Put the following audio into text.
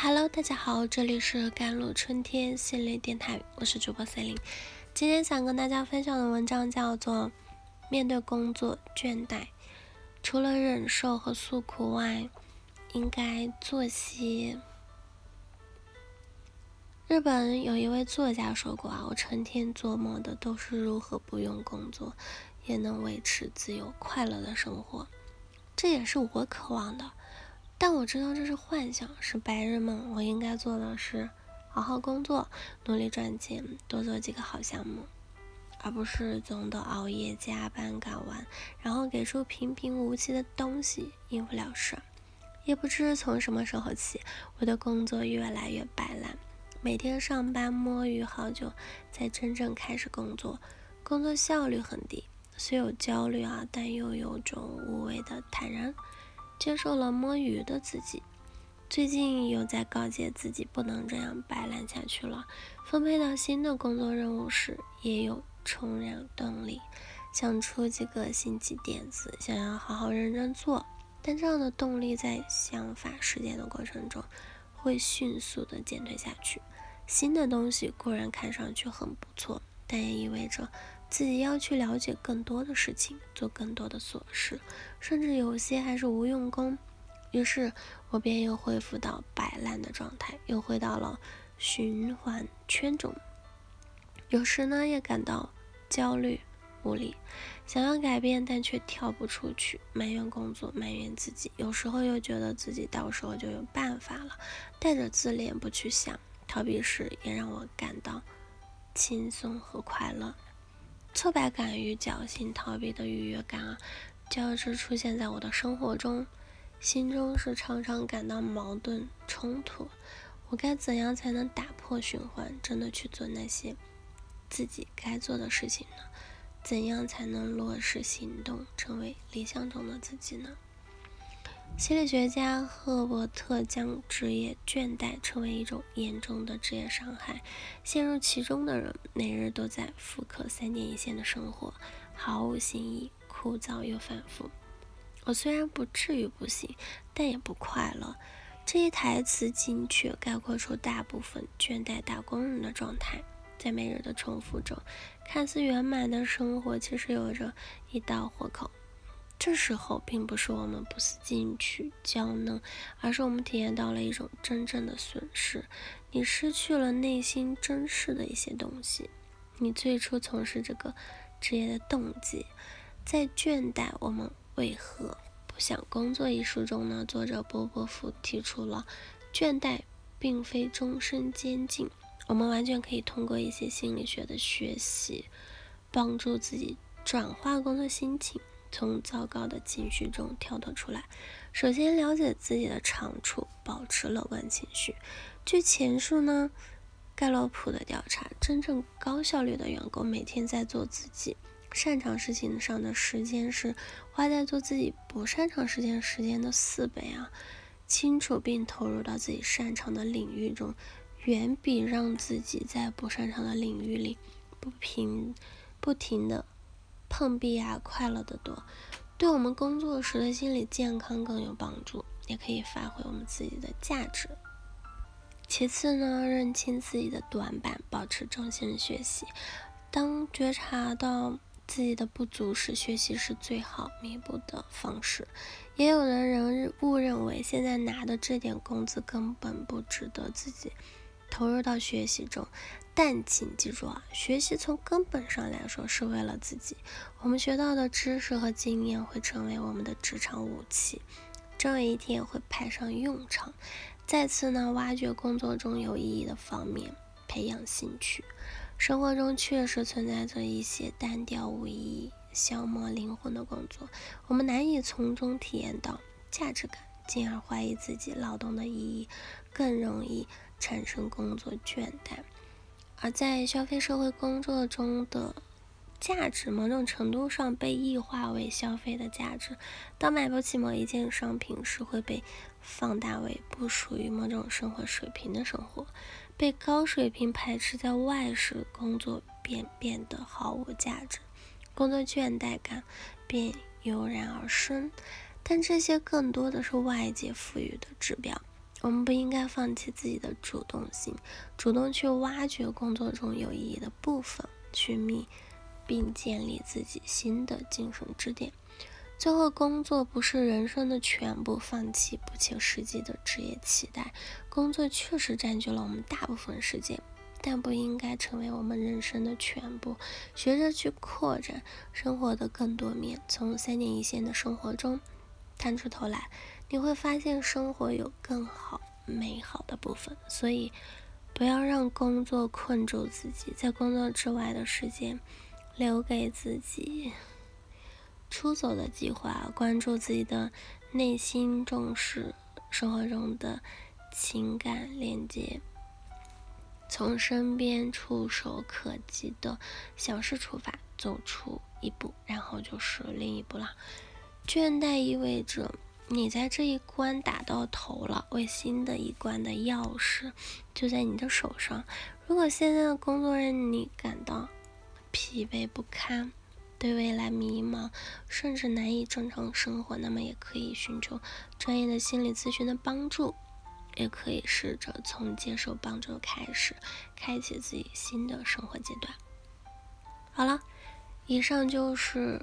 Hello，大家好，这里是甘露春天系列电台，我是主播 c e l i n e 今天想跟大家分享的文章叫做《面对工作倦怠，除了忍受和诉苦外，应该做些》。日本有一位作家说过啊，我成天做梦的都是如何不用工作，也能维持自由快乐的生活，这也是我渴望的。但我知道这是幻想，是白日梦。我应该做的是好好工作，努力赚钱，多做几个好项目，而不是总得熬夜加班赶完，然后给出平平无奇的东西应付了事。也不知从什么时候起，我的工作越来越摆烂，每天上班摸鱼好久才真正开始工作，工作效率很低，虽有焦虑啊，但又有种无谓的坦然。接受了摸鱼的自己，最近又在告诫自己不能这样摆烂下去了。分配到新的工作任务时，也有重燃动力，想出几个新奇点子，想要好好认真做。但这样的动力在想法实践的过程中，会迅速的减退下去。新的东西固然看上去很不错，但也意味着。自己要去了解更多的事情，做更多的琐事，甚至有些还是无用功。于是我便又恢复到摆烂的状态，又回到了循环圈中。有时呢，也感到焦虑无力，想要改变，但却跳不出去，埋怨工作，埋怨自己。有时候又觉得自己到时候就有办法了，带着自恋不去想，逃避时也让我感到轻松和快乐。挫败感与侥幸逃避的愉悦感啊，交织出现在我的生活中，心中是常常感到矛盾冲突。我该怎样才能打破循环，真的去做那些自己该做的事情呢？怎样才能落实行动，成为理想中的自己呢？心理学家赫伯特将职业倦怠称为一种严重的职业伤害。陷入其中的人，每日都在复刻三点一线的生活，毫无新意，枯燥又反复。我虽然不至于不行，但也不快乐。这一台词精确概括出大部分倦怠打工人的状态。在每日的重复中，看似圆满的生活，其实有着一道豁口。这时候，并不是我们不思进取、娇嫩，而是我们体验到了一种真正的损失。你失去了内心珍视的一些东西，你最初从事这个职业的动机。在《倦怠：我们为何不想工作》一书中呢，作者波波夫提出了，倦怠并非终身监禁，我们完全可以通过一些心理学的学习，帮助自己转化工作心情。从糟糕的情绪中跳脱出来，首先了解自己的长处，保持乐观情绪。据前述呢，盖洛普的调查，真正高效率的员工每天在做自己擅长事情上的时间是花在做自己不擅长事情时间的四倍啊！清楚并投入到自己擅长的领域中，远比让自己在不擅长的领域里不平不停的。碰壁啊，快乐的多，对我们工作时的心理健康更有帮助，也可以发挥我们自己的价值。其次呢，认清自己的短板，保持正心学习。当觉察到自己的不足时，学习是最好弥补的方式。也有的人误认为现在拿的这点工资根本不值得自己投入到学习中。但请记住啊，学习从根本上来说是为了自己。我们学到的知识和经验会成为我们的职场武器，终有一天会派上用场。再次呢，挖掘工作中有意义的方面，培养兴趣。生活中确实存在着一些单调无意义、消磨灵魂的工作，我们难以从中体验到价值感，进而怀疑自己劳动的意义，更容易产生工作倦怠。而在消费社会工作中的价值，某种程度上被异化为消费的价值。当买不起某一件商品时，会被放大为不属于某种生活水平的生活。被高水平排斥在外时，工作便变得毫无价值，工作倦怠感便油然而生。但这些更多的是外界赋予的指标。我们不应该放弃自己的主动性，主动去挖掘工作中有意义的部分，去觅并建立自己新的精神支点。最后，工作不是人生的全部，放弃不切实际的职业期待。工作确实占据了我们大部分时间，但不应该成为我们人生的全部。学着去扩展生活的更多面，从三点一线的生活中探出头来。你会发现生活有更好、美好的部分，所以不要让工作困住自己，在工作之外的时间留给自己出走的计划，关注自己的内心，重视生活中的情感连接，从身边触手可及的小事出发，走出一步，然后就是另一步了。倦怠意味着。你在这一关打到头了，为新的一关的钥匙就在你的手上。如果现在的工作让你感到疲惫不堪，对未来迷茫，甚至难以正常生活，那么也可以寻求专业的心理咨询的帮助，也可以试着从接受帮助开始，开启自己新的生活阶段。好了，以上就是。